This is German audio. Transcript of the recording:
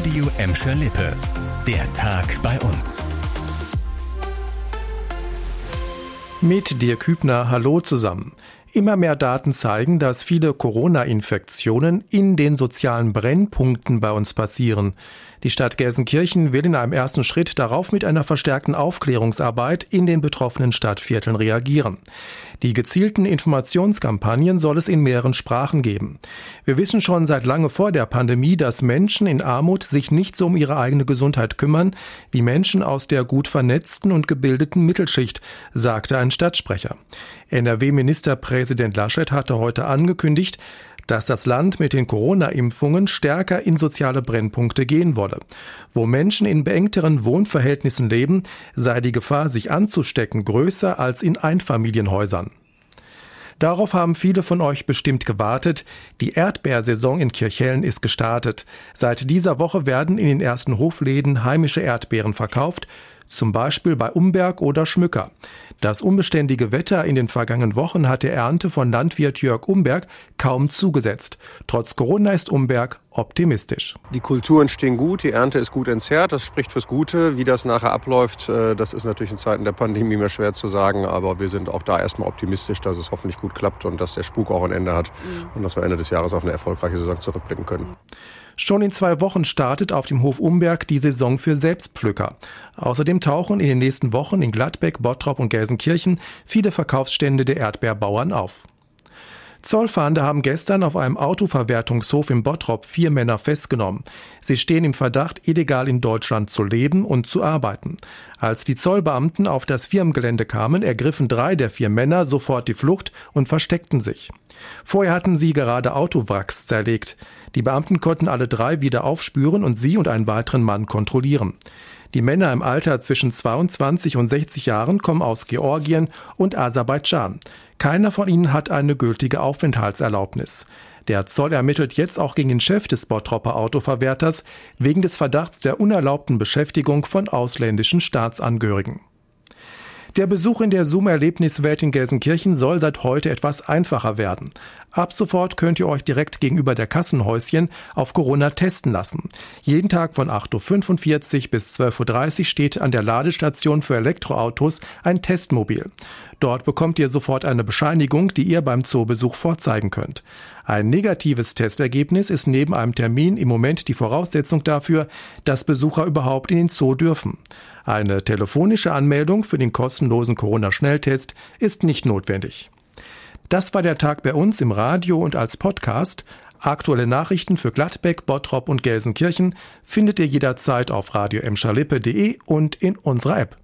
Radio Emscher Lippe. Der Tag bei uns. Mit dir Kübner, hallo zusammen. Immer mehr Daten zeigen, dass viele Corona-Infektionen in den sozialen Brennpunkten bei uns passieren. Die Stadt Gelsenkirchen will in einem ersten Schritt darauf mit einer verstärkten Aufklärungsarbeit in den betroffenen Stadtvierteln reagieren. Die gezielten Informationskampagnen soll es in mehreren Sprachen geben. Wir wissen schon seit lange vor der Pandemie, dass Menschen in Armut sich nicht so um ihre eigene Gesundheit kümmern wie Menschen aus der gut vernetzten und gebildeten Mittelschicht, sagte ein Stadtsprecher. NRW-Ministerpräsident Laschet hatte heute angekündigt, dass das Land mit den Corona-Impfungen stärker in soziale Brennpunkte gehen wolle. Wo Menschen in beengteren Wohnverhältnissen leben, sei die Gefahr, sich anzustecken, größer als in Einfamilienhäusern. Darauf haben viele von euch bestimmt gewartet. Die Erdbeersaison in Kirchhellen ist gestartet. Seit dieser Woche werden in den ersten Hofläden heimische Erdbeeren verkauft zum Beispiel bei Umberg oder Schmücker. Das unbeständige Wetter in den vergangenen Wochen hat der Ernte von Landwirt Jörg Umberg kaum zugesetzt. Trotz Corona ist Umberg optimistisch. Die Kulturen stehen gut, die Ernte ist gut entzerrt, das spricht fürs Gute. Wie das nachher abläuft, äh, das ist natürlich in Zeiten der Pandemie mehr schwer zu sagen, aber wir sind auch da erstmal optimistisch, dass es hoffentlich gut klappt und dass der Spuk auch ein Ende hat mhm. und dass wir Ende des Jahres auf eine erfolgreiche Saison zurückblicken können. Schon in zwei Wochen startet auf dem Hof Umberg die Saison für Selbstpflücker. Außerdem tauchen in den nächsten Wochen in Gladbeck, Bottrop und Gelsenkirchen viele Verkaufsstände der Erdbeerbauern auf. Zollfahnder haben gestern auf einem Autoverwertungshof im Bottrop vier Männer festgenommen. Sie stehen im Verdacht, illegal in Deutschland zu leben und zu arbeiten. Als die Zollbeamten auf das Firmengelände kamen, ergriffen drei der vier Männer sofort die Flucht und versteckten sich. Vorher hatten sie gerade Autowracks zerlegt. Die Beamten konnten alle drei wieder aufspüren und sie und einen weiteren Mann kontrollieren. Die Männer im Alter zwischen 22 und 60 Jahren kommen aus Georgien und Aserbaidschan. Keiner von ihnen hat eine gültige Aufenthaltserlaubnis. Der Zoll ermittelt jetzt auch gegen den Chef des Bottropper Autoverwerters wegen des Verdachts der unerlaubten Beschäftigung von ausländischen Staatsangehörigen. Der Besuch in der Zoom-Erlebniswelt in Gelsenkirchen soll seit heute etwas einfacher werden. Ab sofort könnt ihr euch direkt gegenüber der Kassenhäuschen auf Corona testen lassen. Jeden Tag von 8.45 Uhr bis 12.30 Uhr steht an der Ladestation für Elektroautos ein Testmobil. Dort bekommt ihr sofort eine Bescheinigung, die ihr beim Zoobesuch vorzeigen könnt. Ein negatives Testergebnis ist neben einem Termin im Moment die Voraussetzung dafür, dass Besucher überhaupt in den Zoo dürfen. Eine telefonische Anmeldung für den kostenlosen Corona-Schnelltest ist nicht notwendig. Das war der Tag bei uns im Radio und als Podcast. Aktuelle Nachrichten für Gladbeck, Bottrop und Gelsenkirchen findet ihr jederzeit auf radio und in unserer App.